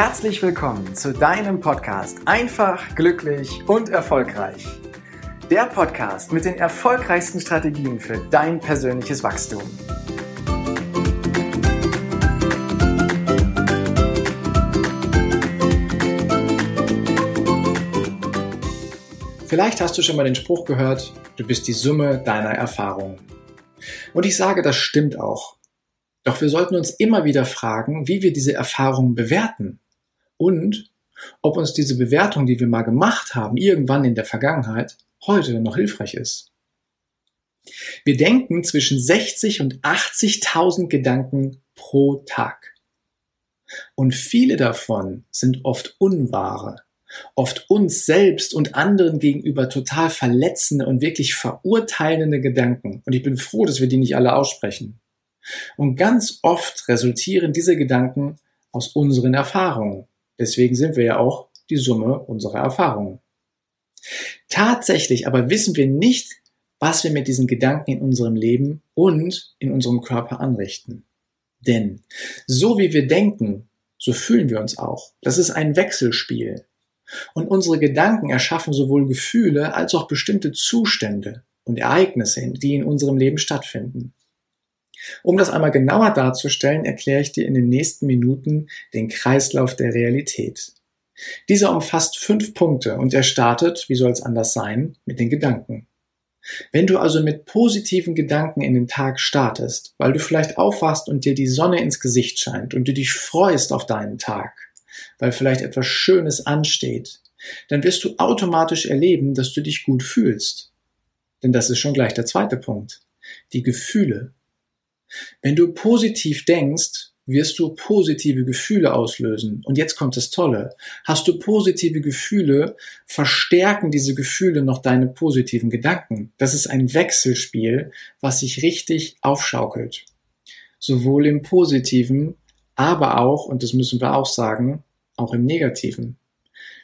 Herzlich willkommen zu deinem Podcast Einfach, glücklich und erfolgreich. Der Podcast mit den erfolgreichsten Strategien für dein persönliches Wachstum. Vielleicht hast du schon mal den Spruch gehört, du bist die Summe deiner Erfahrungen. Und ich sage, das stimmt auch. Doch wir sollten uns immer wieder fragen, wie wir diese Erfahrungen bewerten und ob uns diese Bewertung, die wir mal gemacht haben, irgendwann in der Vergangenheit, heute noch hilfreich ist. Wir denken zwischen 60 und 80.000 Gedanken pro Tag. Und viele davon sind oft unwahre, oft uns selbst und anderen gegenüber total verletzende und wirklich verurteilende Gedanken. Und ich bin froh, dass wir die nicht alle aussprechen. Und ganz oft resultieren diese Gedanken aus unseren Erfahrungen. Deswegen sind wir ja auch die Summe unserer Erfahrungen. Tatsächlich aber wissen wir nicht, was wir mit diesen Gedanken in unserem Leben und in unserem Körper anrichten. Denn so wie wir denken, so fühlen wir uns auch. Das ist ein Wechselspiel. Und unsere Gedanken erschaffen sowohl Gefühle als auch bestimmte Zustände und Ereignisse, die in unserem Leben stattfinden. Um das einmal genauer darzustellen, erkläre ich dir in den nächsten Minuten den Kreislauf der Realität. Dieser umfasst fünf Punkte und er startet, wie soll es anders sein, mit den Gedanken. Wenn du also mit positiven Gedanken in den Tag startest, weil du vielleicht aufwachst und dir die Sonne ins Gesicht scheint und du dich freust auf deinen Tag, weil vielleicht etwas Schönes ansteht, dann wirst du automatisch erleben, dass du dich gut fühlst. Denn das ist schon gleich der zweite Punkt. Die Gefühle. Wenn du positiv denkst, wirst du positive Gefühle auslösen. Und jetzt kommt das Tolle. Hast du positive Gefühle, verstärken diese Gefühle noch deine positiven Gedanken. Das ist ein Wechselspiel, was sich richtig aufschaukelt. Sowohl im positiven, aber auch, und das müssen wir auch sagen, auch im negativen.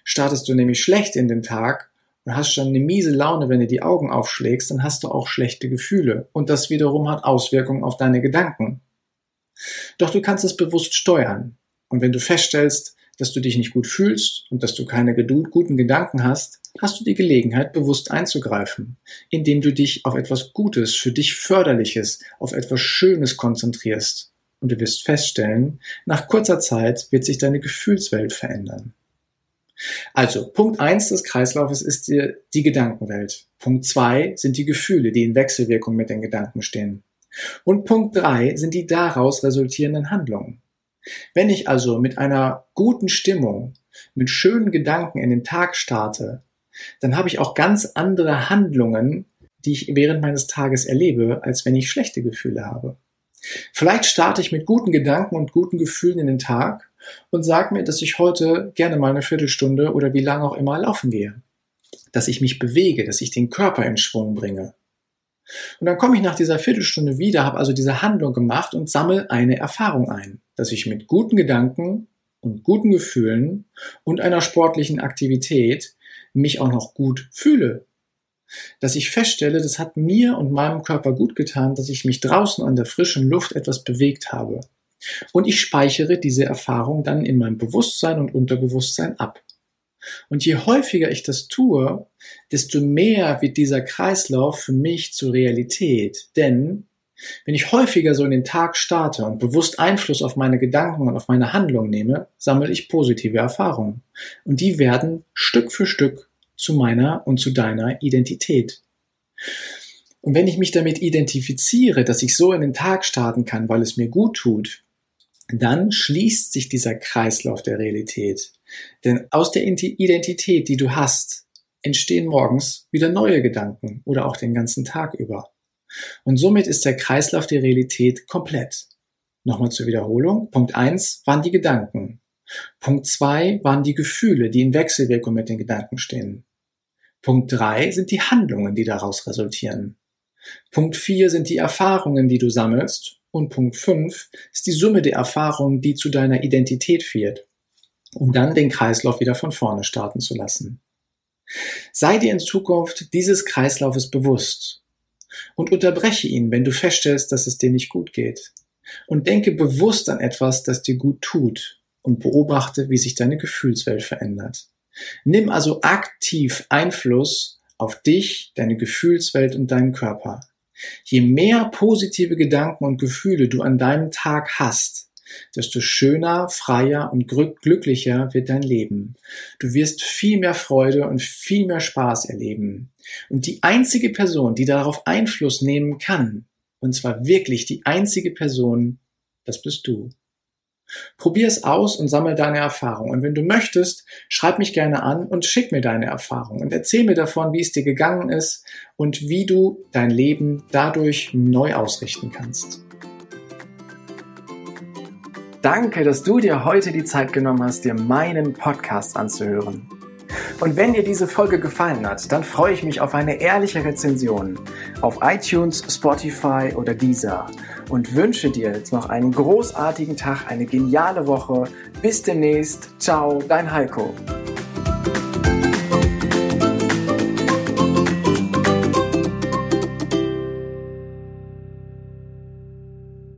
Startest du nämlich schlecht in den Tag, und hast schon eine miese Laune, wenn du die Augen aufschlägst, dann hast du auch schlechte Gefühle. Und das wiederum hat Auswirkungen auf deine Gedanken. Doch du kannst es bewusst steuern. Und wenn du feststellst, dass du dich nicht gut fühlst und dass du keine guten Gedanken hast, hast du die Gelegenheit, bewusst einzugreifen, indem du dich auf etwas Gutes, für dich Förderliches, auf etwas Schönes konzentrierst. Und du wirst feststellen, nach kurzer Zeit wird sich deine Gefühlswelt verändern. Also, Punkt eins des Kreislaufes ist die, die Gedankenwelt. Punkt zwei sind die Gefühle, die in Wechselwirkung mit den Gedanken stehen. Und Punkt drei sind die daraus resultierenden Handlungen. Wenn ich also mit einer guten Stimmung, mit schönen Gedanken in den Tag starte, dann habe ich auch ganz andere Handlungen, die ich während meines Tages erlebe, als wenn ich schlechte Gefühle habe. Vielleicht starte ich mit guten Gedanken und guten Gefühlen in den Tag und sag mir, dass ich heute gerne mal eine Viertelstunde oder wie lange auch immer laufen gehe. Dass ich mich bewege, dass ich den Körper in Schwung bringe. Und dann komme ich nach dieser Viertelstunde wieder, habe also diese Handlung gemacht und sammle eine Erfahrung ein, dass ich mit guten Gedanken und guten Gefühlen und einer sportlichen Aktivität mich auch noch gut fühle. Dass ich feststelle, das hat mir und meinem Körper gut getan, dass ich mich draußen an der frischen Luft etwas bewegt habe. Und ich speichere diese Erfahrung dann in meinem Bewusstsein und Unterbewusstsein ab. Und je häufiger ich das tue, desto mehr wird dieser Kreislauf für mich zur Realität. Denn wenn ich häufiger so in den Tag starte und bewusst Einfluss auf meine Gedanken und auf meine Handlung nehme, sammle ich positive Erfahrungen. Und die werden Stück für Stück zu meiner und zu deiner Identität. Und wenn ich mich damit identifiziere, dass ich so in den Tag starten kann, weil es mir gut tut, dann schließt sich dieser Kreislauf der Realität. Denn aus der Identität, die du hast, entstehen morgens wieder neue Gedanken oder auch den ganzen Tag über. Und somit ist der Kreislauf der Realität komplett. Nochmal zur Wiederholung. Punkt eins waren die Gedanken. Punkt zwei waren die Gefühle, die in Wechselwirkung mit den Gedanken stehen. Punkt drei sind die Handlungen, die daraus resultieren. Punkt vier sind die Erfahrungen, die du sammelst. Und Punkt 5 ist die Summe der Erfahrungen, die zu deiner Identität führt, um dann den Kreislauf wieder von vorne starten zu lassen. Sei dir in Zukunft dieses Kreislaufes bewusst und unterbreche ihn, wenn du feststellst, dass es dir nicht gut geht. Und denke bewusst an etwas, das dir gut tut. und beobachte, wie sich deine Gefühlswelt verändert. Nimm also aktiv Einfluss auf dich, deine Gefühlswelt und deinen Körper. Je mehr positive Gedanken und Gefühle du an deinem Tag hast, desto schöner, freier und glücklicher wird dein Leben. Du wirst viel mehr Freude und viel mehr Spaß erleben. Und die einzige Person, die darauf Einfluss nehmen kann, und zwar wirklich die einzige Person, das bist du. Probier es aus und sammel deine Erfahrung. Und wenn du möchtest, schreib mich gerne an und schick mir deine Erfahrung und erzähl mir davon, wie es dir gegangen ist und wie du dein Leben dadurch neu ausrichten kannst. Danke, dass du dir heute die Zeit genommen hast, dir meinen Podcast anzuhören. Und wenn dir diese Folge gefallen hat, dann freue ich mich auf eine ehrliche Rezension auf iTunes, Spotify oder Deezer und wünsche dir jetzt noch einen großartigen Tag, eine geniale Woche. Bis demnächst. Ciao, dein Heiko.